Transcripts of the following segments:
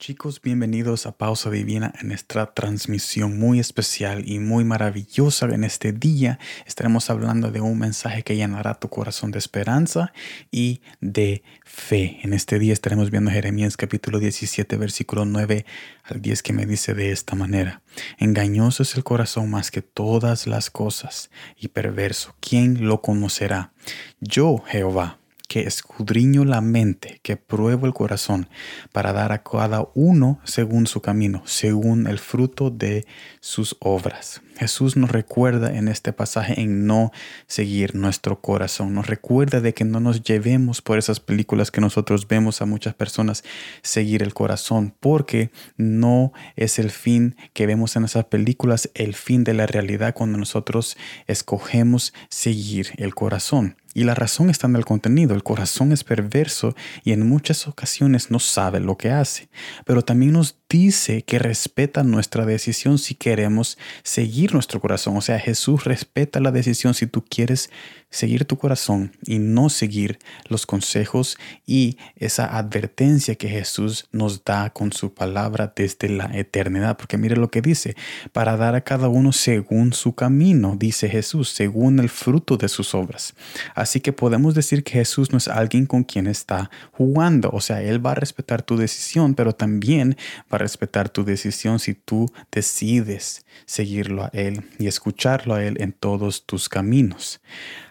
Chicos, bienvenidos a Pausa Divina en esta transmisión muy especial y muy maravillosa. En este día estaremos hablando de un mensaje que llenará tu corazón de esperanza y de fe. En este día estaremos viendo Jeremías capítulo 17, versículo 9 al 10 que me dice de esta manera. Engañoso es el corazón más que todas las cosas y perverso. ¿Quién lo conocerá? Yo, Jehová que escudriño la mente, que pruebo el corazón, para dar a cada uno según su camino, según el fruto de sus obras. Jesús nos recuerda en este pasaje en no seguir nuestro corazón. Nos recuerda de que no nos llevemos por esas películas que nosotros vemos a muchas personas seguir el corazón, porque no es el fin que vemos en esas películas, el fin de la realidad cuando nosotros escogemos seguir el corazón. Y la razón está en el contenido. El corazón es perverso y en muchas ocasiones no sabe lo que hace. Pero también nos dice que respeta nuestra decisión si queremos seguir nuestro corazón. O sea, Jesús respeta la decisión si tú quieres seguir tu corazón y no seguir los consejos y esa advertencia que Jesús nos da con su palabra desde la eternidad. Porque mire lo que dice, para dar a cada uno según su camino, dice Jesús, según el fruto de sus obras. Así que podemos decir que Jesús no es alguien con quien está jugando. O sea, Él va a respetar tu decisión, pero también va a respetar tu decisión si tú decides seguirlo a Él y escucharlo a Él en todos tus caminos.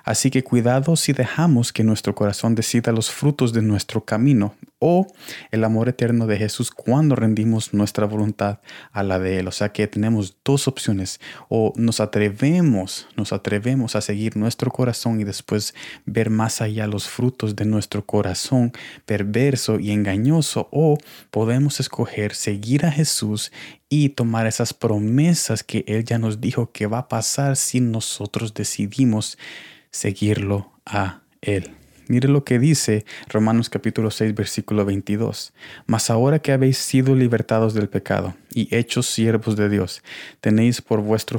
Así que cuidado si dejamos que nuestro corazón decida los frutos de nuestro camino o el amor eterno de Jesús cuando rendimos nuestra voluntad a la de Él. O sea que tenemos dos opciones. O nos atrevemos, nos atrevemos a seguir nuestro corazón y después ver más allá los frutos de nuestro corazón perverso y engañoso. O podemos escoger seguir a Jesús y tomar esas promesas que Él ya nos dijo que va a pasar si nosotros decidimos seguirlo a Él. Mire lo que dice Romanos capítulo 6 versículo 22. Mas ahora que habéis sido libertados del pecado y hechos siervos de Dios, tenéis por vuestro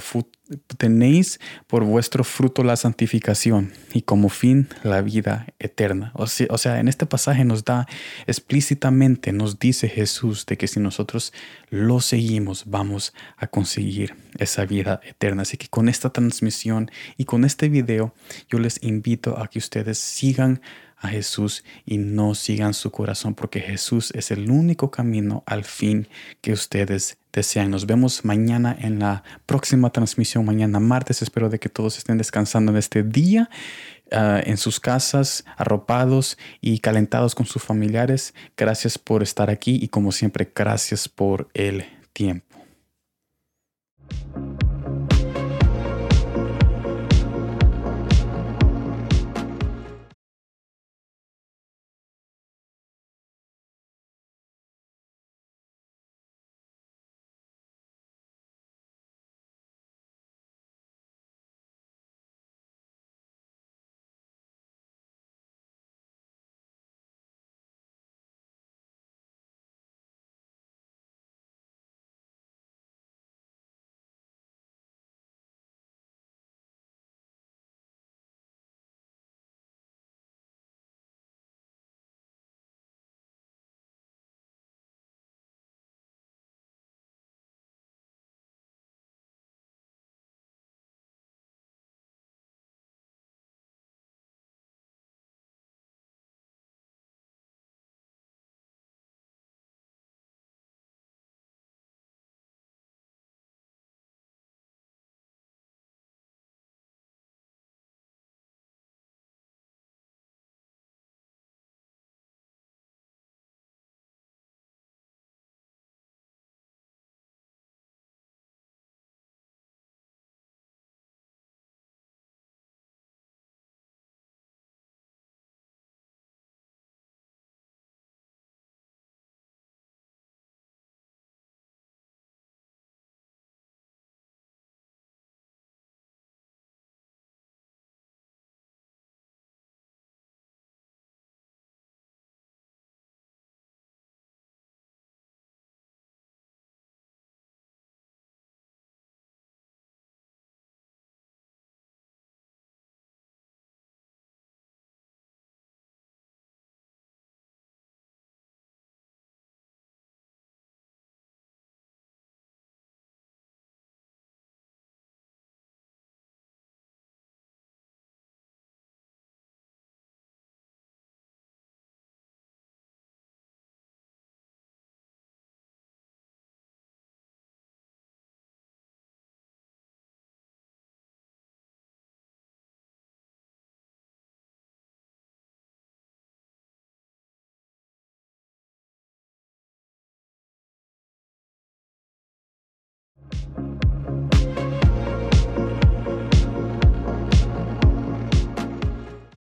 tenéis por vuestro fruto la santificación y como fin la vida eterna. O sea, en este pasaje nos da explícitamente, nos dice Jesús de que si nosotros lo seguimos vamos a conseguir esa vida eterna. Así que con esta transmisión y con este video yo les invito a que ustedes sigan a Jesús y no sigan su corazón porque Jesús es el único camino al fin que ustedes desean. Nos vemos mañana en la próxima transmisión, mañana martes. Espero de que todos estén descansando en este día. Ah, en sus casas, arropados y calentados con sus familiares. Gracias por estar aquí y como siempre, gracias por el tiempo.